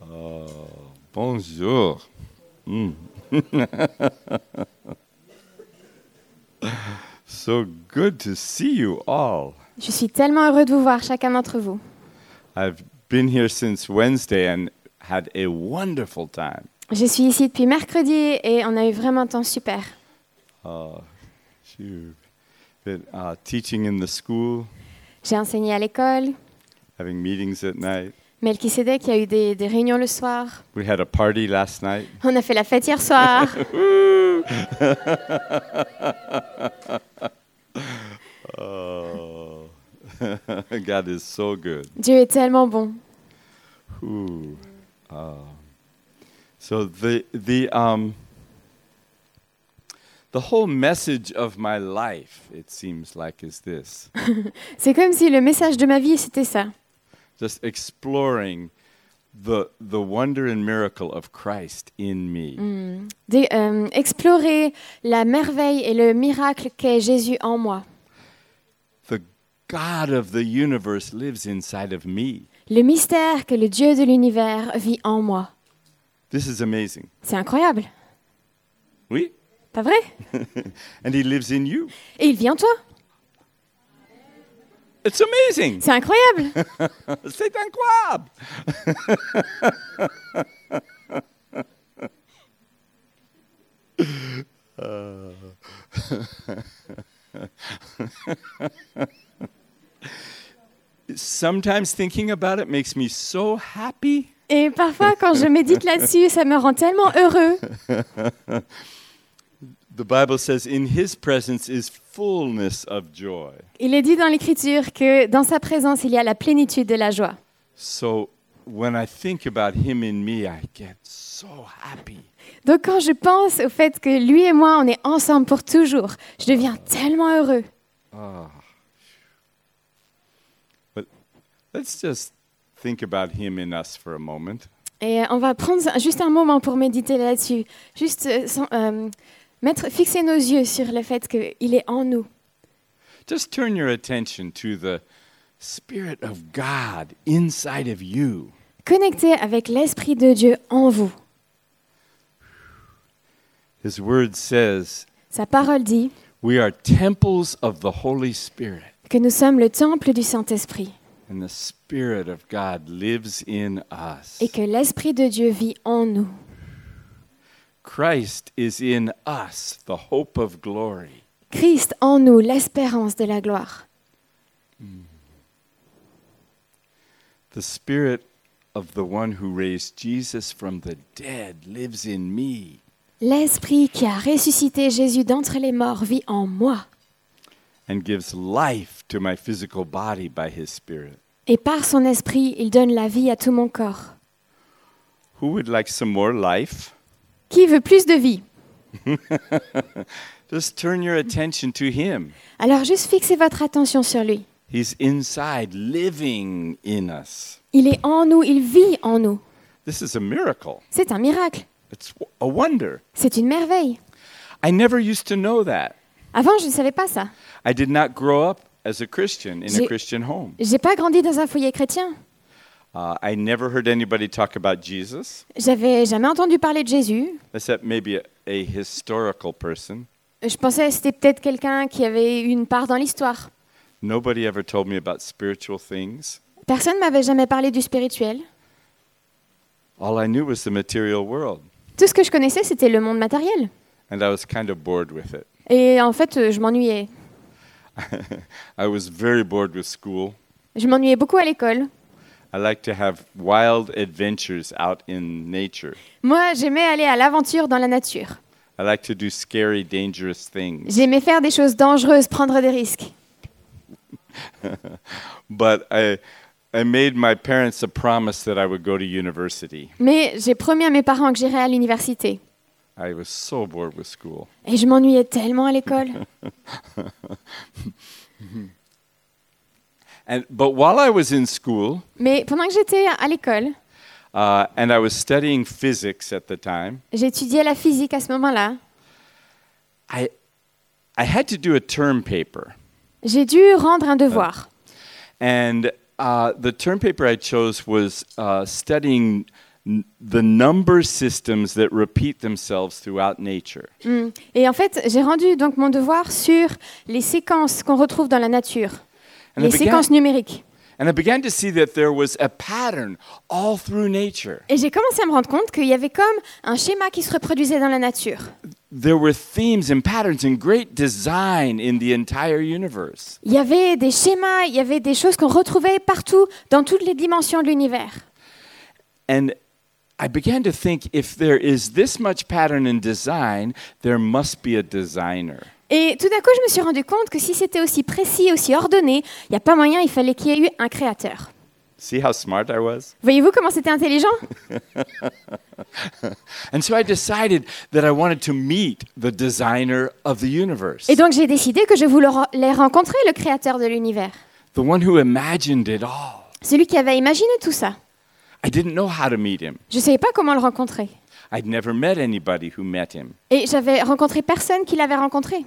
Oh, bonjour. Mm. so good to see you all. Je suis tellement heureux de vous voir, chacun d'entre vous. I've been here since Wednesday and had a wonderful time. Je suis ici depuis mercredi et on a eu vraiment un temps super. You've been uh, teaching in the school, J'ai enseigné à l'école. Having meetings at night. Melchisedec, il y a eu des, des réunions le soir. We had a party last night. On a fait la fête hier soir. Oh, God is so good. Dieu est tellement bon. Ooh. Uh, so the the um the whole message of my life, it seems like, is this: C'est comme si le message de ma vie, c'était ça. Just exploring the the wonder and miracle of Christ in me. D'e- euh, explorer la merveille et le miracle qu'est Jésus en moi. The God of the universe lives inside of me. Le mystère que le Dieu de l'univers vit en moi. This is amazing. C'est incroyable, Oui, pas vrai? And He lives in you. Et il vit en toi. It's amazing. C'est incroyable. C'est incroyable. Sometimes thinking about it makes me so happy. Et parfois, quand je médite là-dessus, ça me rend tellement heureux. The Bible says, In his presence is fullness of joy. Il est dit dans l'Écriture que dans sa présence, il y a la plénitude de la joie. So when I think about him in me, I get so happy. Donc quand je pense au fait que lui et moi, on est ensemble pour toujours, je deviens tellement heureux. Ah. But let's just think about him in us for a moment. Et on va prendre juste un moment pour méditer là-dessus. Juste euh, euh, mettre, fixer nos yeux sur le fait qu'il est en nous. Just turn your attention to the Spirit of God inside of you. Connecté avec l'Esprit de Dieu en vous. His word says, Sa parole dit We are temples of the Holy Spirit, que nous sommes le temple du Saint-Esprit and the Spirit of God lives in us. et que l'Esprit de Dieu vit en nous. Christ is in us, the hope of glory. Christ en nous, l'espérance de la gloire. The Spirit of the one who raised Jesus from the dead lives in me. L'Esprit qui a ressuscité Jésus d'entre les morts vit en moi. and gives life to my physical body by his spirit. Et par son Esprit, il donne la vie à tout mon corps. Who would like some more life? Qui veut plus de vie? Just turn your attention to him. Alors juste fixez votre attention sur lui. He's inside, living in us. Il est en nous, il vit en nous. This is a miracle. C'est un miracle. It's a wonder. C'est une merveille. I never used to know that. Avant, je ne savais pas ça. I did not grow up as a Christian in a J'ai- Christian home. J'ai pas grandi dans un foyer chrétien. Uh, I never heard anybody talk about Jesus, J'avais jamais entendu parler de Jésus. except maybe a, a historical person. Je pensais que c'était peut-être quelqu'un qui avait une part dans l'histoire. Nobody ever told me about spiritual things. Personne m'avait jamais parlé du spirituel. All I knew was the material world, Tout ce que je connaissais, c'était le monde matériel. and I was kind of bored with it. Et en fait, euh, je m'ennuyais. I was very bored with school. Je m'ennuyais beaucoup à l'école. I like to have wild adventures out in nature. Moi, j'aimais aller à l'aventure dans la nature. I like to do scary, dangerous things. J'aimais faire des choses dangereuses, prendre des risques. But I, I made my parents a promise that I would go to university. Mais j'ai promis à mes parents que j'irais à l'université. I was so bored with school. Et je m'ennuyais tellement à l'école. And, but while I was in school, Mais pendant que j'étais à l'école, uh, and I was studying physics at the time, j'étudiais la physique à ce moment-là. I, I had to do a term paper. J'ai dû rendre un devoir. And uh, the term paper I chose was uh, studying the number systems that repeat themselves throughout nature. Mm. Et en fait, j'ai rendu donc mon devoir sur les séquences qu'on retrouve dans la nature, And I, les began, séquences numériques. and I began to see that there was a pattern all through nature. Et j'ai commencé à me rendre compte qu'il y avait comme un schéma qui se reproduisait dans la nature. There were themes and patterns and great design in the entire universe. Il y avait des schémas, il y avait des choses qu'on retrouvait partout, dans toutes les dimensions de l'univers. And I began to think if there is this much pattern and design, there must be a designer. Et tout d'un coup, je me suis rendu compte que si c'était aussi précis, aussi ordonné, il n'y a pas moyen, il fallait qu'il y ait eu un créateur. See how smart I was? Voyez-vous comment c'était intelligent? And so I decided that I wanted to meet the designer of the universe, Et donc j'ai décidé que je voulais rencontrer le créateur de l'univers, the one who imagined it all. celui qui avait imaginé tout ça. I didn't know how to meet him. Je ne savais pas comment le rencontrer. I'd never met anybody who met him. Et j'avais rencontré personne qui l'avait rencontré.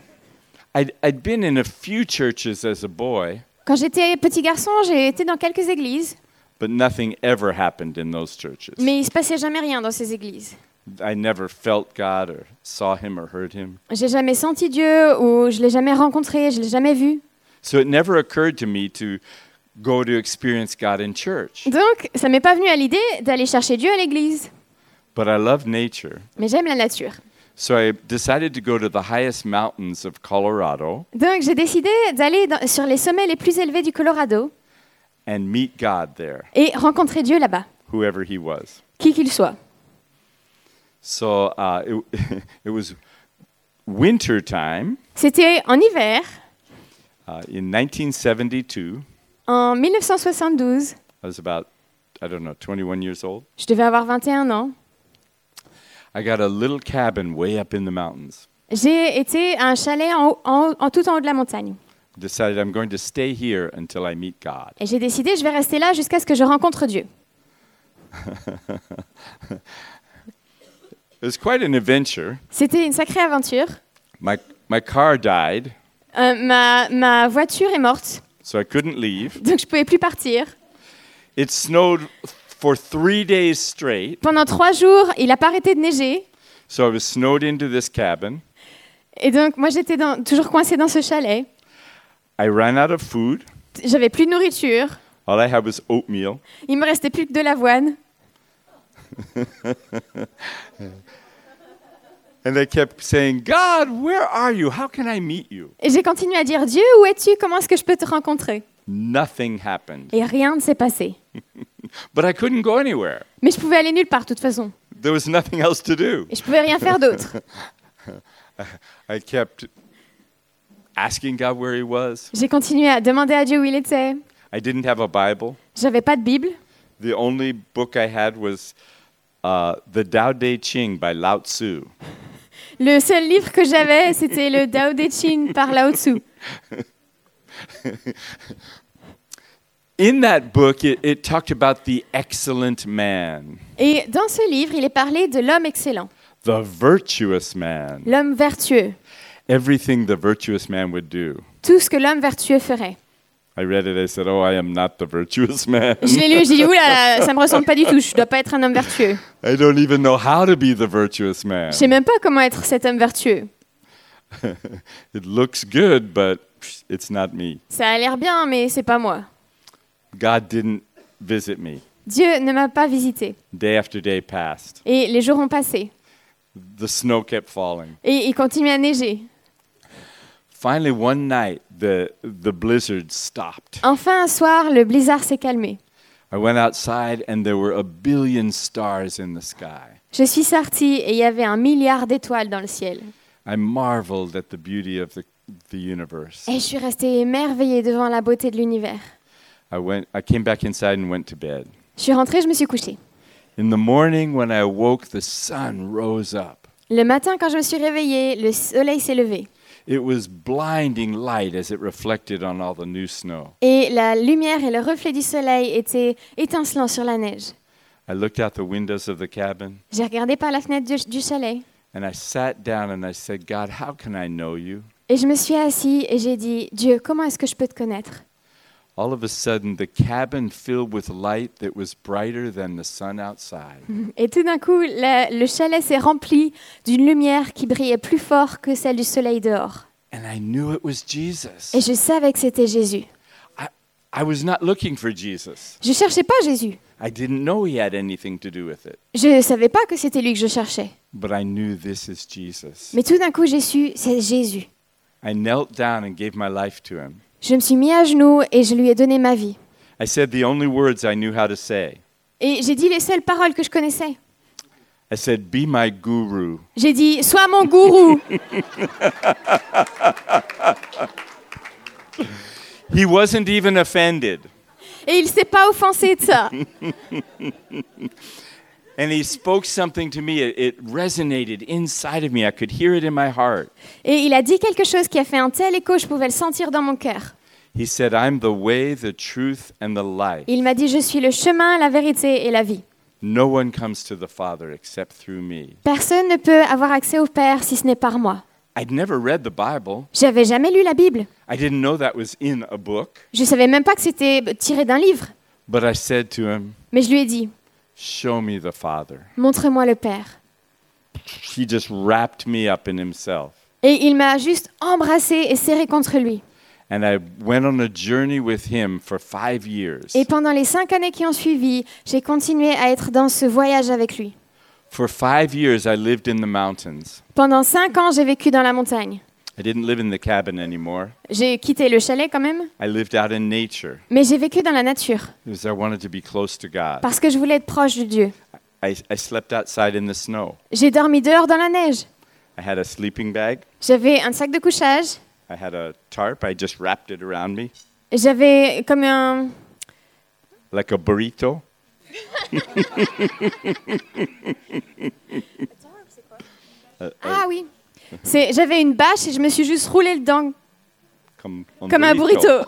I'd, I'd been in a few churches as a boy, Quand j'étais petit garçon, j'ai été dans quelques églises, but nothing ever happened in those churches. mais il se passait jamais rien dans ces églises. I never felt God or saw him or heard him. J'ai jamais senti Dieu ou je l'ai jamais rencontré, je l'ai jamais vu. So it never occurred to me to go to experience God in church. Donc, ça m'est pas venu à l'idée d'aller chercher Dieu à l'église. But I love nature. Mais j'aime la nature. So I decided to go to the highest mountains of Colorado Donc, j'ai décidé d'aller dans- sur les sommets les plus élevés du Colorado and meet God there, et rencontrer Dieu là-bas, whoever he was. qui qu'il soit. So uh, it, it was winter time C'était en hiver, uh, in 1972. en 1972. I was about, I don't know, 21 years old. Je devais avoir 21 ans. I got a little cabin way up in the mountains. J'ai été à un chalet en, tout en haut de la montagne. Decided I'm going to stay here until I meet God. Et j'ai décidé, je vais rester là jusqu'à ce que je rencontre Dieu. It was quite an adventure. C'était une sacrée aventure. My, my car died, Euh, ma, ma voiture est morte, so I couldn't leave. donc je pouvais plus partir. It snowed for three days straight, Pendant trois jours, il n'a pas arrêté de neiger. so I was snowed into this cabin. Et donc, moi, j'étais toujours coincée dans ce chalet. I ran out of food. J'avais plus de nourriture. All I had was oatmeal. Il me restait plus que de l'avoine. And I kept saying, God, where are you? How can I meet you? Et j'ai continué à dire Dieu, où es-tu? Comment est-ce que je peux te rencontrer? Nothing happened. Et rien ne s'est passé. But I couldn't go anywhere. Mais je pouvais aller nulle part, de toute façon. There was nothing else to do. Et je pouvais rien faire d'autre. I kept asking God where He was. J'ai continué à demander à Dieu où il était. I didn't have a Bible. J'avais pas de Bible. The only book I had was uh, The Tao Te Ching by Lao Tzu. Le seul livre que j'avais, c'était le Tao Te Ching par Lao Tzu. In that book, it, it talked about the excellent man, Et dans ce livre, il est parlé de l'homme excellent, the virtuous man, l'homme vertueux, everything the virtuous man would do. tout ce que l'homme vertueux ferait. I read it, I said, Oh, I am not the virtuous man. Je l'ai lu, j'ai dit, oulala, ça me ressemble pas du tout, je dois pas être un homme vertueux. I don't even know how to be the virtuous man. Je sais même pas comment être cet homme vertueux. It looks good, but it's not me. Ça a l'air bien, mais c'est pas moi. God didn't visit me. Dieu ne m'a pas visité. Day after day passed. Et les jours ont passé. The snow kept falling. Et il continue à neiger. Finally, one night, the, the blizzard stopped. Enfin, un soir, le blizzard s'est calmé. I went outside, and there were a billion stars in the sky. Je suis sortie et il y avait un milliard d'étoiles dans le ciel. I marveled at the beauty of the, the universe. Et je suis restée émerveillée devant la beauté de l'univers. I, went, I came back inside and went to bed. Je suis rentrée, je me suis couchée. In the morning, when I awoke, the sun rose up. Le matin, quand je me suis réveillée, le soleil s'est levé. It was blinding light as it reflected on all the new snow. Et la lumière et le reflet du soleil étaient étincelants sur la neige. I looked out the windows of the cabin J'ai regardé par la fenêtre du, du chalet and I sat down and I said, God, how can I know you? et je me suis assise et j'ai dit, Dieu, comment est-ce que je peux te connaître? All of a sudden the cabin filled with light that was brighter than the sun outside. Et tout d'un coup, la- le chalet s'est rempli d'une lumière qui brillait plus fort que celle du soleil dehors. And I knew it was Jesus. Et je savais que c'était Jésus. I, I was not looking for Jesus. Je cherchais pas Jésus. I didn't know he had anything to do with it. Je ne savais pas que c'était lui que je cherchais. But I knew this is Jesus. Mais tout d'un coup, j'ai su, c'est Jésus. I knelt down and gave my life to him. Je me suis mis à genoux et je lui ai donné ma vie. I said the only words I knew how to say. Et j'ai dit les seules paroles que je connaissais. I said, Be my guru. J'ai dit, sois mon gourou. He wasn't even offended. Et il s'est pas offensé de ça. And he spoke something to me. It, it resonated inside of me. I could hear it in my heart. Et il a dit quelque chose qui a fait un tel écho, je pouvais le sentir dans mon cœur. He said, I'm the way, the truth, and the life. Il m'a dit, je suis le chemin, la vérité et la vie. No one comes to the Father except through me. Personne ne peut avoir accès au Père si ce n'est par moi. I'd never read the Bible. J'avais jamais lu la Bible. I didn't know that was in a book. Je savais même pas que c'était tiré d'un livre. But I said to him, Mais je lui ai dit, Show me the Father. montre-moi le Père. He just wrapped me up in himself. Et il m'a juste embrassé et serré contre lui. And I went on a journey with him for five years. Et pendant les cinq années qui ont suivi, j'ai continué à être dans ce voyage avec lui. For five years, I lived in the mountains. Pendant cinq ans, j'ai vécu dans la montagne. I didn't live in the cabin anymore. J'ai quitté le chalet quand même, I lived out in nature mais j'ai vécu dans la nature because I wanted to be close to God. parce que je voulais être proche de Dieu. I, I slept outside in the snow. J'ai dormi dehors dans la neige. I had a sleeping bag. J'avais un sac de couchage. I had a tarp. I just wrapped it around me J'avais comme un... like a burrito. Ah oui. C'est- J'avais une bâche et je me suis juste roulé dedans Comme, un comme un burrito.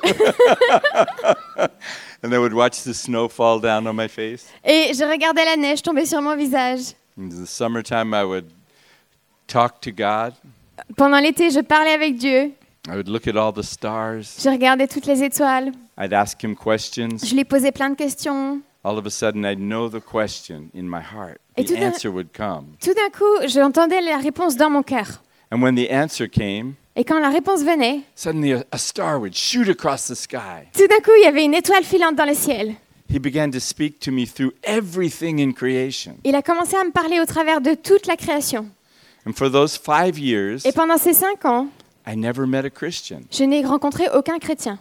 and I would watch the snow fall down on my face. Et je regardais la neige tomber sur mon visage. In the summertime, I would talk to God. Pendant l'été, je parlais avec Dieu. I would look at all the stars. Je regardais toutes les étoiles. I'd ask him questions. Je lui posais plein de questions. All of a sudden, I'd know the question in my heart. Et The tout d'un- answer would come. Tout d'un coup, j'entendais la réponse dans mon cœur. And when the answer came, Et quand la réponse venait, suddenly a, a star would shoot across the sky. tout d'un coup, il y avait une étoile filante dans le ciel. He began to speak to me through everything in creation. Il a commencé à me parler au travers de toute la création. And for those five years, Et pendant ces cinq ans, I never met a Christian. je n'ai rencontré aucun chrétien.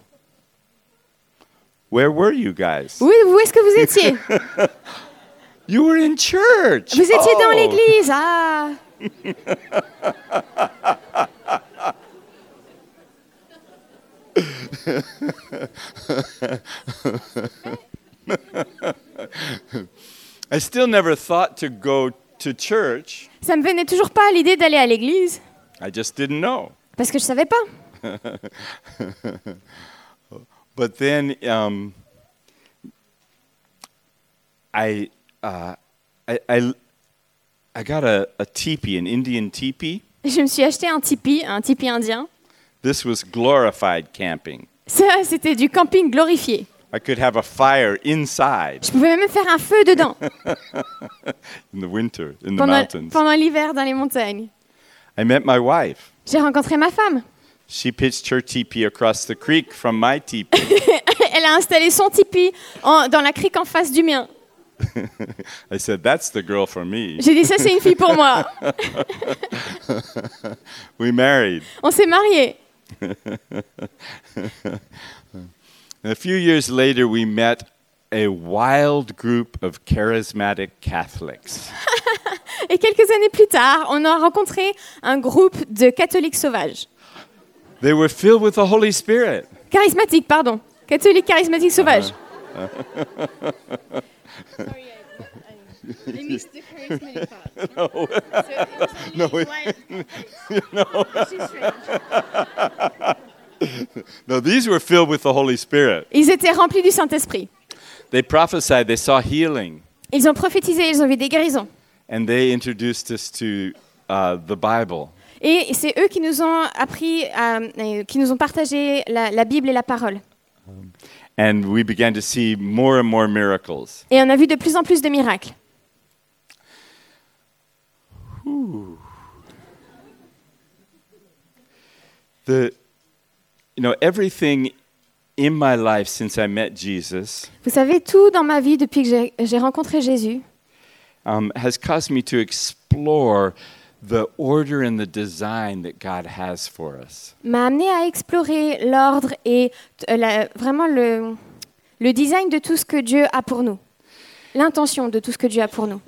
Where were you guys? Oui, où est-ce que vous étiez? You were in church. Vous étiez dans Oh. l'église. Ah I still never thought to go to church. Ça me venait toujours pas l'idée d'aller à l'église I just didn't know. parce que je savais pas. But then um, I, uh, I, I, I got a, a teepee, an Indian teepee. Je me suis acheté un tipi, un tipi indien. This was glorified camping. Ça, c'était du camping glorifié. I could have a fire inside Je pouvais même faire un feu dedans in the winter in the pendant, mountains. pendant l'hiver dans les montagnes. I met my wife. J'ai rencontré ma femme. She pitched her teepee across the creek from my teepee. Elle a installé son tipi en- dans la crique en face du mien. I said, That's the girl for me. J'ai dit ça c'est une fille pour moi. We married. On s'est mariés. A few years later, we met a wild group of charismatic Catholics. Et quelques années plus tard, on a rencontré un groupe de catholiques sauvages. They were filled with the Holy Spirit. Charismatiques, pardon. Catholiques charismatiques sauvages. No, we- no, these were filled with the Holy Spirit. Ils étaient remplis du Saint-Esprit. They prophesied, they saw healing, Ils ont prophétisé, ils ont vu des guérisons. and they introduced us to uh, the Bible. Et c'est eux qui nous ont appris, à- euh, qui nous ont partagé la, la Bible et la parole. And we began to see more and more miracles. Et on a vu de plus en plus de miracles. The, you know, everything in my life since I met Jesus Vous savez, tout dans ma vie depuis que j'ai- j'ai rencontré Jésus um, has caused me to explore the order and the design that God has for us. m'a amené à explorer l'ordre et euh, la- vraiment le, le design de tout ce que Dieu a pour nous. L'intention de tout ce que Dieu a pour nous.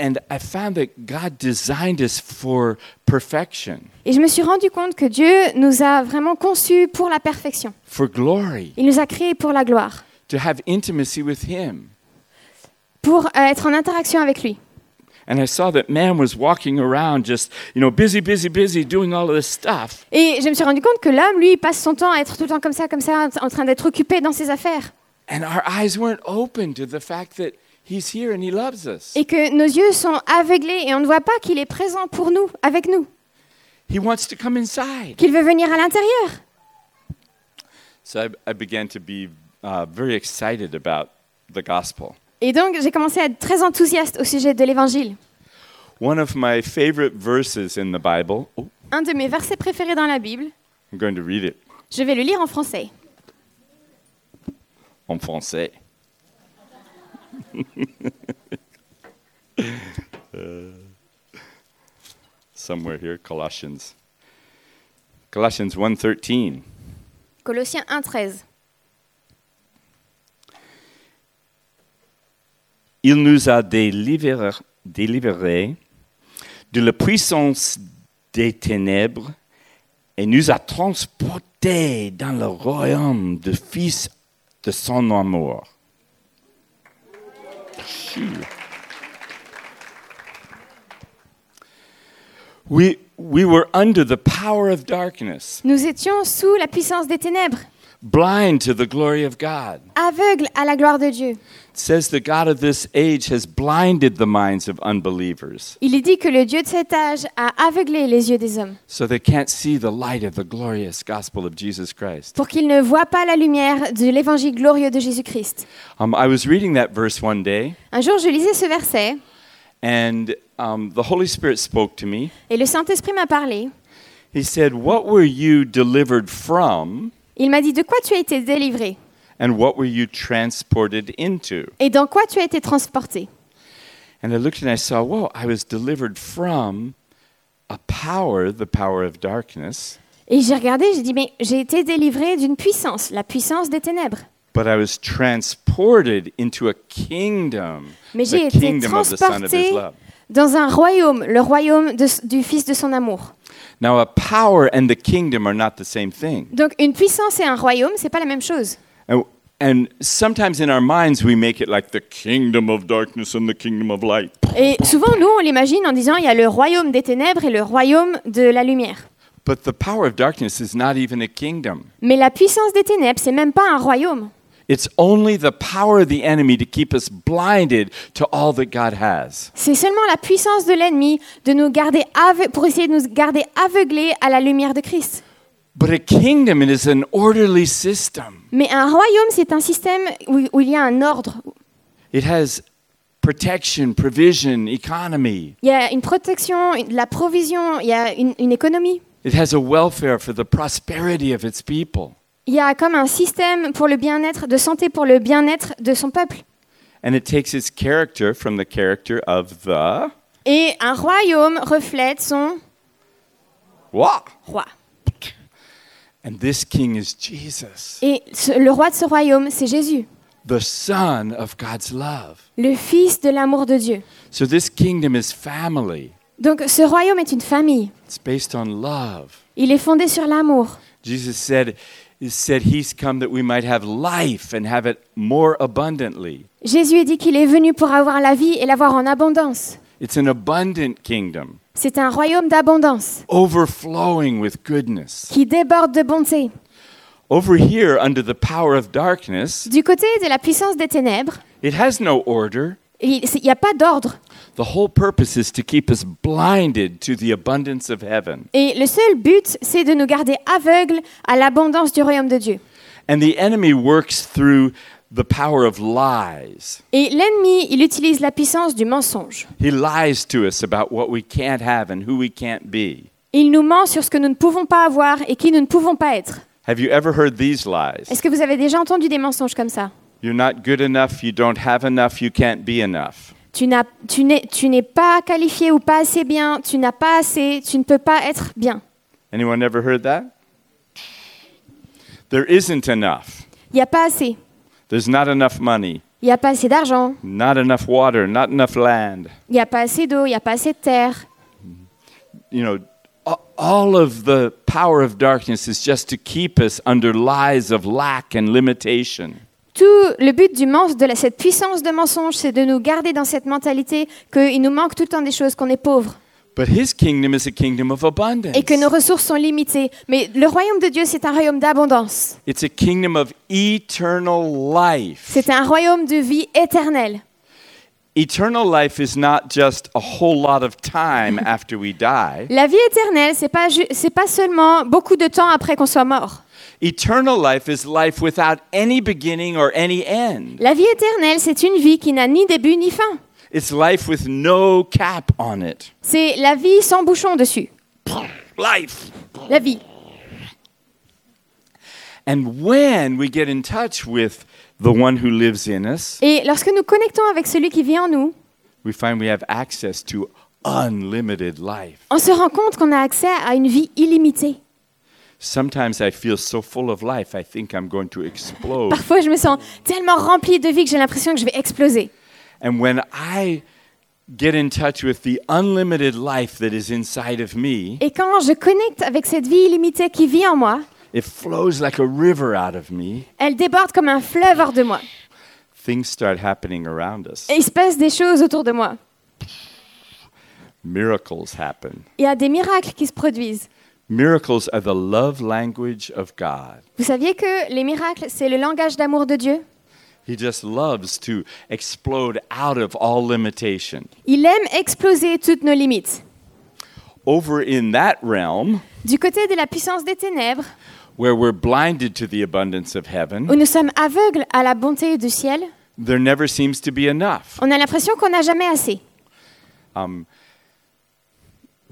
And I found that God designed us for perfection, Et je me suis rendu compte que Dieu nous a vraiment conçus pour la perfection. for glory, Il nous a créés pour la gloire, to have intimacy with Him. pour euh, être en interaction avec lui. And I saw that man was walking around just, you know, busy, busy, busy, doing all of this stuff. Et je me suis rendu compte que l'homme, lui, passe son temps à être tout le temps comme ça, comme ça, en train d'être occupé dans ses affaires. And our eyes weren't open to the fact that He's here and He loves us. Et que nos yeux sont aveuglés et on ne voit pas qu'il est présent pour nous, avec nous, He wants to come inside. qu'il veut venir à l'intérieur. So I, I began to be uh, very excited about the gospel. Et donc, j'ai commencé à être très enthousiaste au sujet de l'évangile. One of my favorite verses in the Bible, oh, Un de mes versets préférés dans la Bible, I'm going to read it je vais le lire en français. en français. Uh, somewhere here, Colossians. Colossians 1:13. Colossiens 1,13. Il nous a délivrés, délivrés de la puissance des ténèbres et nous a transportés dans le royaume du Fils de son amour. We, we were under the power of darkness, Nous étions sous la puissance des ténèbres, blind to the glory of God. aveugles à la gloire de Dieu. It says the God of this age has blinded the minds of unbelievers Il est dit que le Dieu de cet âge a aveuglé les yeux des hommes so they can't see the light of the glorious gospel of Jesus Christ. pour qu'ils ne voient pas la lumière de l'évangile glorieux de Jésus-Christ. Um, I was reading that verse one day, Un jour, je lisais ce verset and um, the Holy Spirit spoke to me. et le Saint-Esprit m'a parlé. He said, What were you delivered from, Il m'a dit de quoi tu as été délivré? And what were you transported into? et dans quoi tu as été transporté? And I looked and I saw, Whoa, I was delivered from a power, the power of darkness, Et j'ai regardé, j'ai dit, mais j'ai été délivré d'une puissance, la puissance des ténèbres. but I was transported into a kingdom, Mais j'ai the été kingdom of the Son of His transporté love. dans un royaume, le royaume de- du Fils de son amour. Now, a power and the kingdom are not the same thing. Donc une puissance et un royaume, c'est pas la même chose. And, and sometimes in our minds, we make it like the kingdom of darkness and the kingdom of light. Et souvent, nous, on l'imagine en disant, il y a le royaume des ténèbres et le royaume de la lumière. But the power of darkness is not even a kingdom. Mais la puissance des ténèbres, c'est même pas un royaume. It's only the power of the enemy to keep us blinded to all that God has. C'est seulement la puissance de l'ennemi de nous garder pour essayer de nous garder aveuglés à la lumière de Christ. But a kingdom it is an orderly system. Mais un royaume, c'est un système où, où il y a un ordre. It has protection, provision, economy. Il y a une protection, de la provision, il y a une, une économie. It has a welfare for the prosperity of its people. Il y a comme un système pour le bien-être, de santé pour le bien-être de son peuple. And it takes its character from the character of the Et un royaume reflète son roi. And this king is Jesus, Et ce- le roi de ce royaume, c'est Jésus, the son of God's love. le fils de l'amour de Dieu. So this kingdom is family. Donc ce royaume est une famille. It's based on love. Il est fondé sur l'amour. Jesus said, said he's come that we might have life and have it more abundantly. Jésus a dit qu'il est venu pour avoir la vie et l'avoir en abondance. It's an abundant kingdom, C'est un royaume d'abondance overflowing with goodness. qui déborde de bonté. Over here, under the power of darkness, Du côté de la puissance des ténèbres, it has no order. Il n'y a pas d'ordre. The whole purpose is to keep us blinded to the abundance of heaven. Et le seul but, c'est de nous garder aveugles à l'abondance du royaume de Dieu. And the enemy works through the power of lies. Et l'ennemi, il utilise la puissance du mensonge. He lies to us about what we can't have and who we can't be. Il nous ment sur ce que nous ne pouvons pas avoir et qui nous ne pouvons pas être. Have you ever heard these lies? Est-ce que vous avez déjà entendu des mensonges comme ça? You're not good enough, you don't have enough, you can't be enough. Tu n'as- tu n'es tu n'es pas qualifié ou pas assez bien, tu n'as pas assez, tu ne peux pas être bien. Anyone ever heard that? There isn't enough. Il n'y a pas assez. There's not enough money, Il n'y a pas assez d'argent, not enough water, not enough land. il n'y a pas assez d'eau, il n'y a pas assez de terre. You know, all of the power of darkness is just to keep us under lies of lack and limitation. Tout le but du de la- cette puissance de mensonge, c'est de nous garder dans cette mentalité qu'il nous manque tout le temps des choses, qu'on est pauvre But his kingdom is a kingdom of abundance. et que nos ressources sont limitées. Mais le royaume de Dieu, c'est un royaume d'abondance. It's a kingdom of eternal life. C'est un royaume de vie éternelle. Eternal life is not just a whole lot of time after we die. La vie éternelle, c'est pas c'est pas seulement beaucoup de temps après qu'on soit mort. Eternal life is life without any beginning or any end. La vie éternelle, c'est une vie qui n'a ni début ni fin. It's life with no cap on it. C'est la vie sans bouchon dessus. Life. La vie. And when we get in touch with the one who lives in us, Et lorsque nous connectons avec celui qui vit en nous, we find we have access to unlimited life. on se rend compte qu'on a accès à une vie illimitée. Sometimes I feel so full of life, I think I'm going to explode. Parfois, je me sens tellement remplie de vie que j'ai l'impression que je vais exploser. And when I get in touch with the unlimited life that is inside of me, Et quand je connecte avec cette vie illimitée qui vit en moi, it flows like a river out of me. elle déborde comme un fleuve hors de moi. Things start happening around us. Et il se passe des choses autour de moi. Miracles happen. Il y a des miracles qui se produisent. Miracles are the love language of God. Vous saviez que les miracles, c'est le langage d'amour de Dieu? He just loves to explode out of all limitation. Il aime exploser toutes nos limites. Over in that realm, Du côté de la puissance des ténèbres, where we're blinded to the abundance of où heaven, nous sommes aveugles à la bonté du ciel, there never seems to be enough. on a l'impression qu'on n'a jamais assez. Um,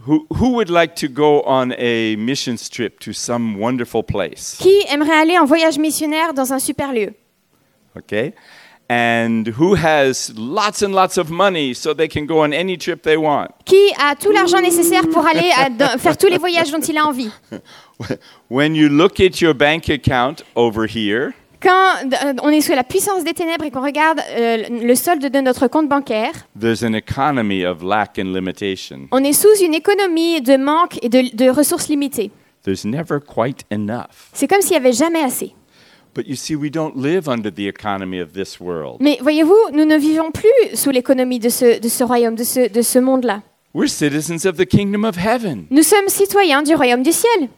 who, who would like to go on a missions trip to some wonderful place? Qui aimerait aller en voyage missionnaire dans un super lieu? Okay? And who has lots and lots of money so they can go on any trip they want? Qui a tout l'argent nécessaire pour aller à- faire tous les voyages dont il a envie? When you look at your bank account over here, Quand on est sous la puissance des ténèbres et qu'on regarde euh, le solde de notre compte bancaire, there's an economy of lack and limitation. on est sous une économie de manque et de, de ressources limitées. There's never quite enough. C'est comme s'il n'y avait jamais assez. But you see, we don't live under the economy of this world. Mais voyez-vous, nous ne vivons plus sous l'économie de ce, de ce royaume, de ce, de ce monde-là. We're citizens of the kingdom of heaven. Nous sommes citoyens du royaume du ciel.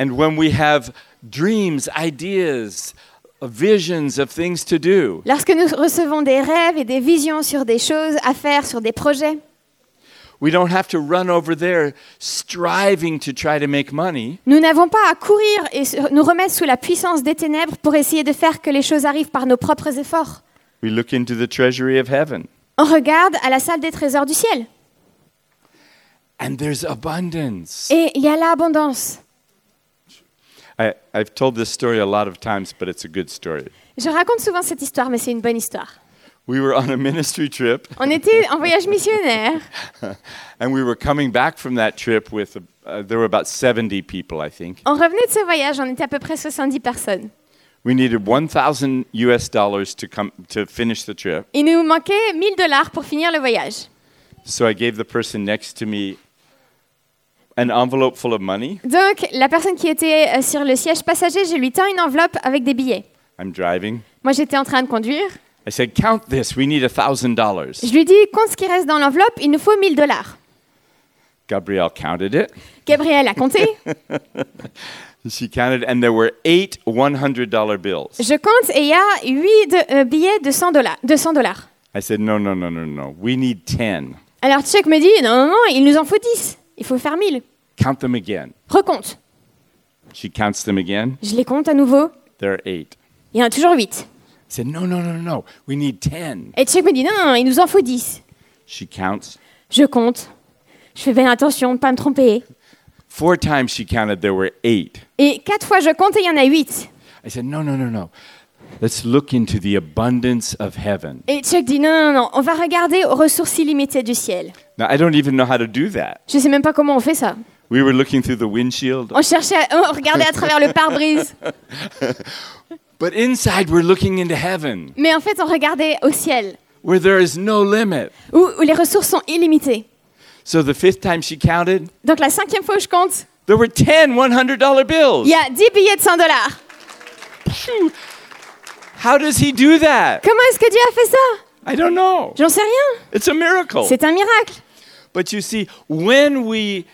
And when we have dreams, ideas, visions of things to do, Lorsque nous recevons des rêves et des visions sur des choses à faire, sur des projets, we don't have to run over there striving to try to make money. nous n'avons pas à courir et nous remettre sous la puissance des ténèbres pour essayer de faire que les choses arrivent par nos propres efforts. We look into the treasury of heaven, On regarde à la salle des trésors du ciel and there's abundance. et il y a l'abondance. I, I've told this story a lot of times, but it's a good story. Je raconte souvent cette histoire, mais c'est une bonne histoire. We were on a ministry trip, On était en voyage missionnaire and we were coming back from that trip with, uh, there were about 70 people, I think. On revenait de ce voyage, on était à peu près 70 personnes. We needed 1,000 US dollars to, come, to finish the trip. Il nous manquait 1000 dollars pour finir le voyage. So I gave the person next to me an envelope full of money. Donc, la personne qui était euh, sur le siège passager, je lui tends une enveloppe avec des billets. I'm driving. Moi, j'étais en train de conduire. I said, Count this, we need $1,000. Je lui dis, compte ce qui reste dans l'enveloppe, il nous faut 1000 dollars. Gabrielle counted it. Gabriel a compté. She counted, and there were eight $100 bills. Je compte et il y a 8 billets de 100 dollars. De 100 dollars. I said, No, no, no, no, no. We need 10. Alors Chuck me dit, non, non, non, il nous en faut 10. Il faut faire 1000. Count them again. Recompte. She counts them again? Je les compte à nouveau. there are eight. Il y en a toujours 8. I said, No, no, no, no. We need 10. Et Chuck me dit, non, non, non, il nous en faut 10. She counts? Je compte. Je fais bien attention de ne pas me tromper. Four times she counted, there were eight. Et quatre fois je compte et il y en a 8. I said, No, no, no, no. Let's look into the abundance of heaven. Et Chuck dit, non, non, non, on va regarder aux ressources illimitées du ciel. Now, I don't even know how to do that. Je sais même pas comment on fait ça. We were looking through the windshield, On cherchait, à- on regardait à travers le pare-brise. but inside we're looking into heaven Mais en fait, on regardait au ciel, where there is no limit. où, où les ressources sont illimitées. So the fifth time she counted, Donc la cinquième fois où je compte, there were 10 $100 bills. il y a 10 billets de 100 dollars. How does he do that? Comment est-ce que Dieu a fait ça? I don't know. J'en sais rien. It's a miracle. C'est un miracle. But you see, when we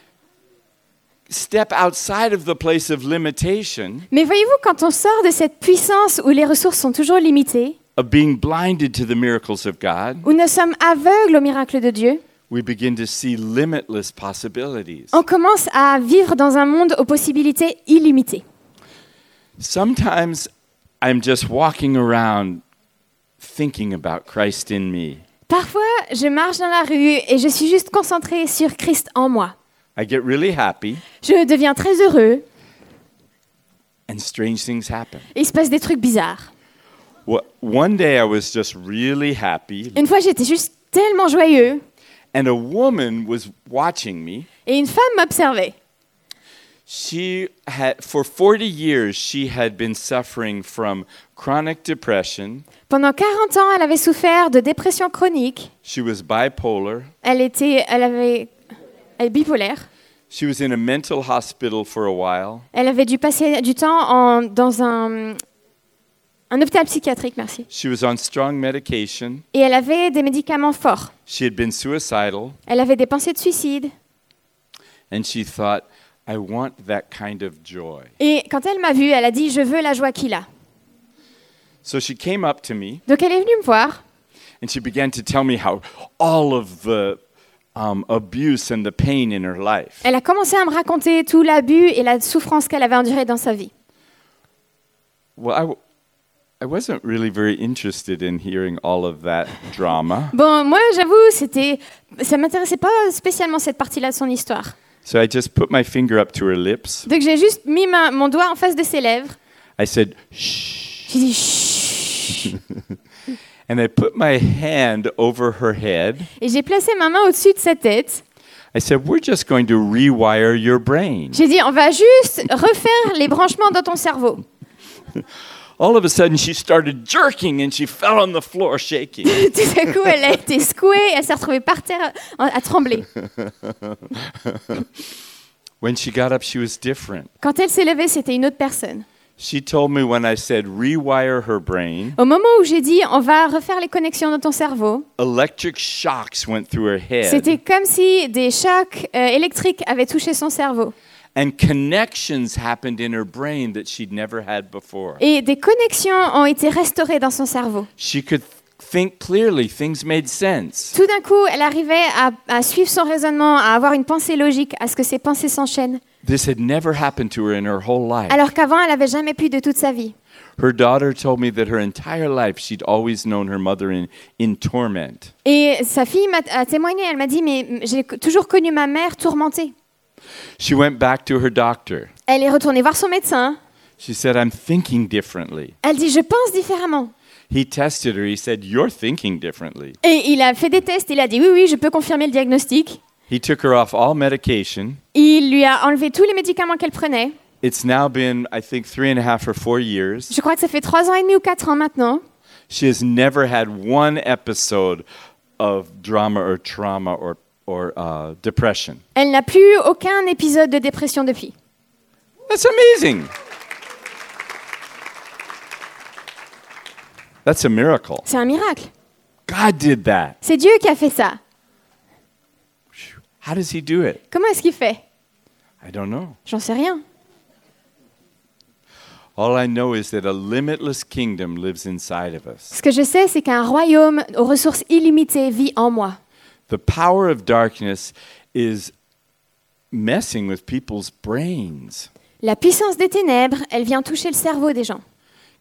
step outside of the place of limitation, Mais voyez-vous, quand on sort de cette puissance où les ressources sont toujours limitées, of being blinded to the miracles of God, où nous sommes aveugles aux miracles de Dieu, we begin to see limitless possibilities. on commence à vivre dans un monde aux possibilités illimitées. Sometimes I'm just walking around thinking about Christ in me. Parfois, je marche dans la rue et je suis juste concentrée sur Christ en moi. I get really happy, Je deviens très heureux and strange things happen. et il se passe des trucs bizarres. Wha- One day I was just really happy, Une fois, j'étais juste tellement joyeux and a woman was watching me. et une femme m'observait. She had, for 40 years, she had been suffering from chronic depression. Pendant 40 ans, elle avait souffert de dépression chronique. She was bipolar. Elle était, elle avait, est bipolaire. She was in a mental hospital for a while. Elle avait dû passer du temps en- dans un, un hôpital psychiatrique, merci. She was on strong medication. Et elle avait des médicaments forts. She had been suicidal. Elle avait des pensées de suicide. And she thought, I want that kind of joy. Et quand elle m'a vue, elle a dit Je veux la joie qu'il a. So she came up to me Donc elle est venue me voir and she began to tell me how all of the um, abuse and the pain in her life. Elle a commencé à me raconter tout l'abus et la souffrance qu'elle avait endurée dans sa vie. Well, I, w- I wasn't really very interested in hearing all of that drama. Bon, moi, j'avoue, c'était, ça m'intéressait pas spécialement cette partie-là de son histoire. So I just put my finger up to her lips. Donc j'ai juste mis ma- mon doigt en face de ses lèvres. I said, shh. J'ai dit. And I put my hand over her head. Et j'ai placé ma main au-dessus de sa tête. I said, We're just going to rewire your brain. J'ai dit on va juste refaire les branchements dans ton cerveau. All of a sudden, she started jerking and she fell on the floor shaking. Tout à coup, elle a été secouée, elle s'est retrouvée par terre à, à trembler. When she got up, she was different. Quand elle s'est levée, c'était une autre personne. She told me when I said rewire her brain, Au moment où j'ai dit on va refaire les connexions dans ton cerveau, electric shocks went through her head c'était comme si des chocs euh, électriques avaient touché son cerveau. and connections happened in her brain that she'd never had before. Et des connexions ont été restaurées dans son cerveau. She could think clearly, things made sense. Tout d'un coup, elle arrivait à, à suivre son raisonnement, à avoir une pensée logique, à ce que ses pensées s'enchaînent. This had never happened to her in her whole life. Alors qu'avant, elle n'avait jamais pu de toute sa vie. Her daughter told me that her entire life she'd always known her mother in, in torment. Et sa fille m'a a témoigné, elle m'a dit, mais j'ai toujours connu ma mère tourmentée. She went back to her doctor. Elle est retournée voir son médecin. She said, I'm thinking differently. Elle dit, je pense différemment. He tested her. He said, You're thinking differently. Et il a fait des tests, il a dit, oui, oui, je peux confirmer le diagnostic. He took her off all medication. Il lui a enlevé tous les médicaments qu'elle prenait. It's now been, I think, three and a half or four years. Je crois que ça fait trois ans et demi ou quatre ans maintenant. She has never had one episode of drama or trauma or, or uh, depression. Elle n'a plus aucun épisode de dépression depuis. That's amazing. That's a miracle. C'est un miracle. God did that. C'est Dieu qui a fait ça. How does He do it? Comment est-ce qu'il fait? I don't know. J'en sais rien. All I know is that a limitless kingdom lives inside of us. Ce que je sais, c'est qu'un royaume aux ressources illimitées vit en moi. The power of darkness is messing with people's brains. La puissance des ténèbres, elle vient toucher le cerveau des gens.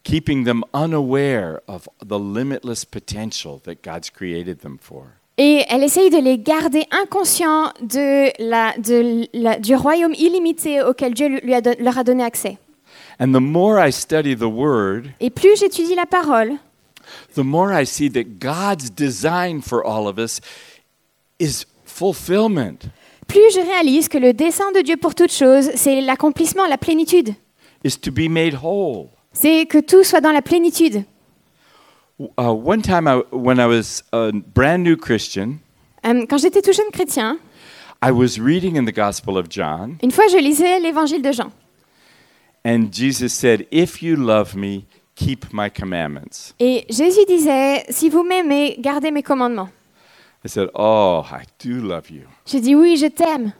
keeping them unaware of the limitless potential that God's created them for. Et elle essaye de les garder inconscients de la, de la- du royaume illimité auquel Dieu lui a don- leur a donné accès. And the more I study the Word, Et plus j'étudie la parole, the more I see that God's design for all of us is fulfillment. plus je réalise que le dessein de Dieu pour toute chose, c'est l'accomplissement, la plénitude. is to be made whole. C'est que tout soit dans la plénitude. Uh, one time, I, when I was a brand new Christian, Euh, quand j'étais tout jeune chrétien, I was reading in the Gospel of John, une fois je lisais l'évangile de Jean. and Jesus said, If you love me, keep my commandments. Et Jésus disait, si vous m'aimez, gardez mes commandements. I said, Oh, I do love you. J'ai dit, oui, je t'aime.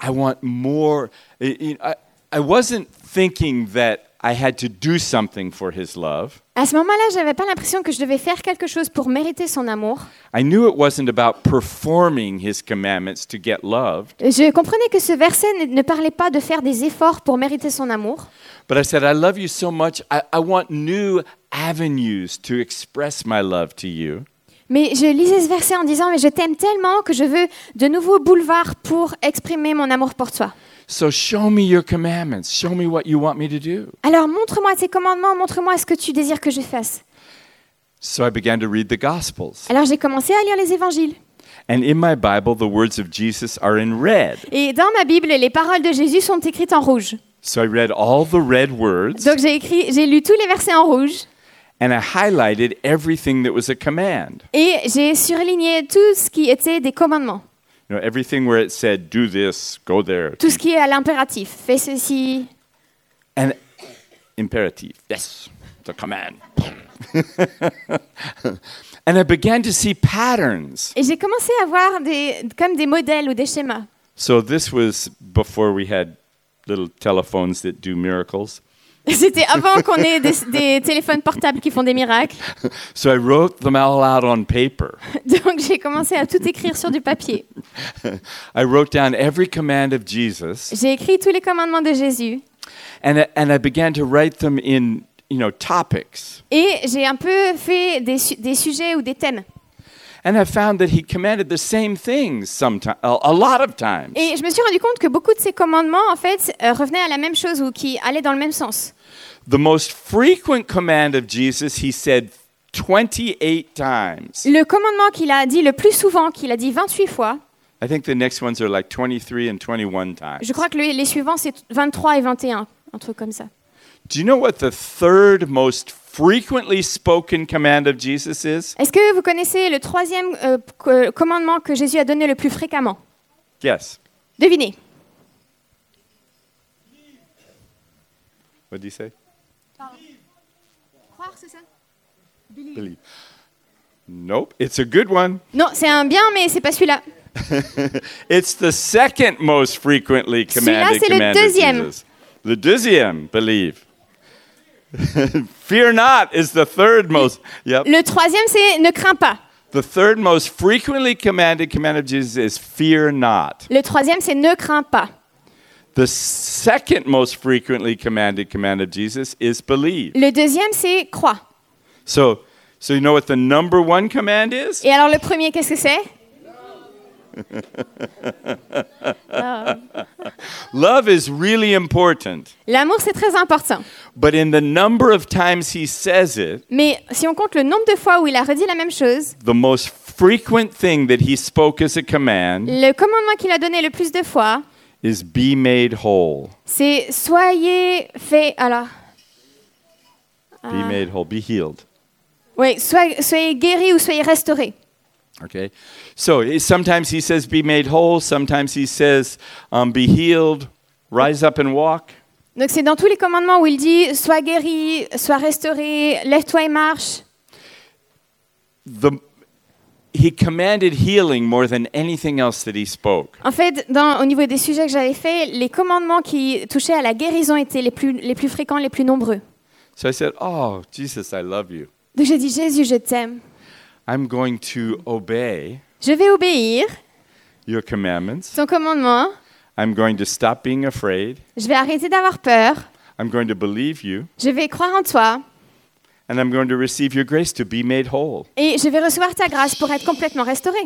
I want more. I, I, I wasn't thinking that I had to do something for his love. À ce moment-là, j'avais pas l'impression que je devais faire quelque chose pour mériter son amour. I knew it wasn't about performing his commandments to get loved, Je comprenais que ce verset ne, parlait pas de faire des efforts pour mériter son amour. but I said, I love you so much. I, I want new avenues to express my love to you. Mais je lisais ce verset en disant, mais je t'aime tellement que je veux de nouveaux boulevards pour exprimer mon amour pour toi. So show me your commandments. Show me what you want me to do. Alors montre-moi tes commandements, montre-moi ce que tu désires que je fasse. So I began to read the Gospels. Alors j'ai commencé à lire les évangiles. And in my Bible, the words of Jesus are in red. Et dans ma Bible, les paroles de Jésus sont écrites en rouge. So I read all the red words Donc j'ai écrit, j'ai lu tous les versets en rouge and I highlighted everything that was a command. et j'ai surligné tout ce qui était des commandements, You know, everything where it said, do this, go there. tout ce qui est à l'impératif. Fais ceci. And imperative, yes, the command. and I began to see patterns. Et j'ai commencé à voir des, comme des modèles ou des schémas. So this was before we had little telephones that do miracles. C'était avant qu'on ait des, des téléphones portables qui font des miracles. So I wrote them all out on paper. Donc j'ai commencé à tout écrire sur du papier. I wrote down every command of Jesus, J'ai écrit tous les commandements de Jésus. and I, and I began to write them in, you know, topics. Et j'ai un peu fait des sujets ou des thèmes. And I found that he commanded the same things sometimes, a, lot of times. Et je me suis rendu compte que beaucoup de ces commandements, en fait, euh, revenaient à la même chose ou qui allaient dans le même sens. The most frequent command of Jesus, he said 28 times. Le commandement qu'il a dit le plus souvent, qu'il a dit 28 fois, I think the next ones are like 23 and 21 times. je crois que le- les suivants, c'est 23 et 21, un truc comme ça. Do you know what the third most frequently spoken command of Jesus is? Est-ce que vous connaissez le troisième euh, co- commandement que Jésus a donné le plus fréquemment? Yes. Devinez. What did he say? Croire, c'est ça? Believe. Nope. It's a good one. Non, c'est un bien, mais c'est pas celui-là. It's the second most frequently commanded c'est le deuxième. Jesus. The deuxième, believe. Fear not is the third most. Yep. Le troisième, c'est ne crains pas. The third most frequently commanded command of Jesus is fear not. Le troisième, c'est ne crains pas. The second most frequently commanded command of Jesus is believe. Le deuxième, c'est crois. So, so you know what the number one command is? Et alors le premier, qu'est-ce que c'est? Ah. Love is really important. L'amour, c'est très important. But in the number of times he says it, Mais si on compte le nombre de fois où il a redit la même chose, the most frequent thing that he spoke as a command le commandement qu'il a donné le plus de fois, is be made whole. c'est soyez fait. Alors, Be made whole. Be healed. oui, soyez, soyez guéris ou soyez restaurés. Okay? So eh, sometimes he says be made whole, sometimes he says um, be healed, rise up and walk. Donc c'est dans tous les commandements où il dit sois guéri, sois restauré, lève-toi et marche. The, he commanded healing more than anything else that he spoke. En fait, dans- au niveau des sujets que j'avais faits, les commandements qui touchaient à la guérison étaient les plus, les plus fréquents, les plus nombreux. So I said, Oh, Jesus, I love you. Donc j'ai dit Jésus, je t'aime. I'm going to obey Je vais obéir your commandments. ton commandement. I'm going to stop being afraid. Je vais arrêter d'avoir peur. I'm going to believe you, Je vais croire en toi and I'm going to receive your grace to be made whole. et je vais recevoir ta grâce pour être complètement restauré.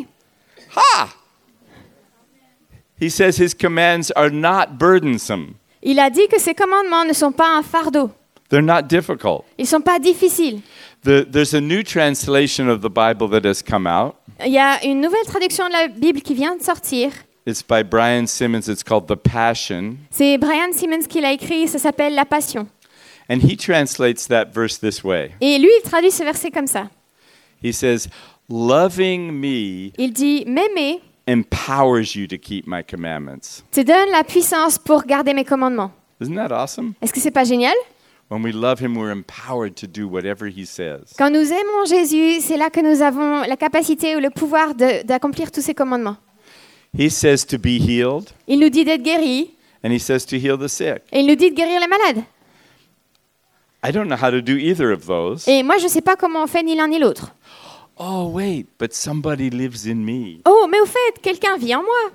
He says his commands are not burdensome, Il a dit que ses commandements ne sont pas un fardeau. they're not difficult. Ils ne sont pas difficiles. The, there's a new translation of the Bible that has come out. Il y a une nouvelle traduction de la Bible qui vient de sortir. It's by Brian Simmons. It's called The Passion. C'est Brian Simmons qui l'a écrit, ça s'appelle La Passion. And he translates that verse this way Et lui, il traduit ce verset comme ça. He says, Loving me Il dit M'aimer empowers you to keep my commandments. te donne la puissance pour garder mes commandements. Isn't that awesome? Est-ce que c'est pas génial? When we love him, we're empowered to do whatever he says. Quand nous aimons Jésus, c'est là que nous avons la capacité ou le pouvoir d'accomplir tous ses commandements. He says to be healed, Il nous dit d'être guéris and he says to heal the sick. et il nous dit de guérir les malades. I don't know how to do either of those. Et moi, je ne sais pas comment on fait ni l'un ni l'autre. Oh, wait, but somebody lives in me, Oh, mais au fait, quelqu'un vit en moi.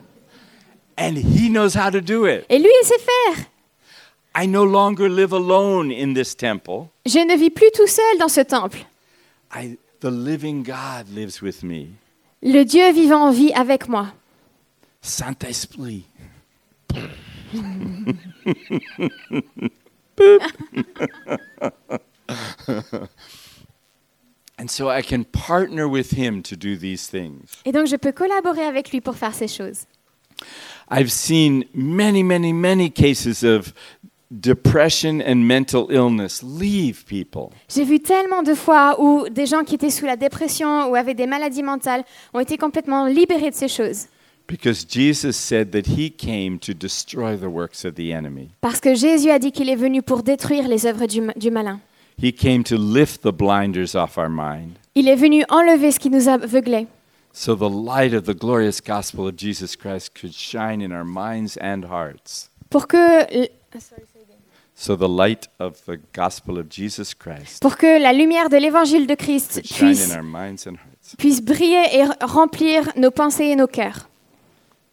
and he knows how to do it. Et lui, il sait faire. I no longer live alone in this temple. Je ne vis plus tout seul dans ce temple. I, the living God lives with me. Le Dieu vivant vit avec moi. Saint-Esprit. and so I can partner with him to do these things. Et donc, je peux collaborer avec lui pour faire ces choses. I've seen many, many, many cases of depression and mental illness leave people. J'ai vu tellement de fois où des gens qui étaient sous la dépression ou avaient des maladies mentales ont été complètement libérés de ces choses. Because Jesus said that he came to destroy the works of the enemy. Parce que Jésus a dit qu'il est venu pour détruire les œuvres du, du malin. He came to lift the blinders off our mind. Il est venu enlever ce qui nous aveuglait So the light of the glorious gospel of Jesus Christ could shine in our minds and hearts. pour que, l- So the light of the gospel of Jesus Christ pour que la lumière de l'évangile de Christ could shine puisse, in our minds and hearts. puisse briller et remplir nos pensées et nos cœurs.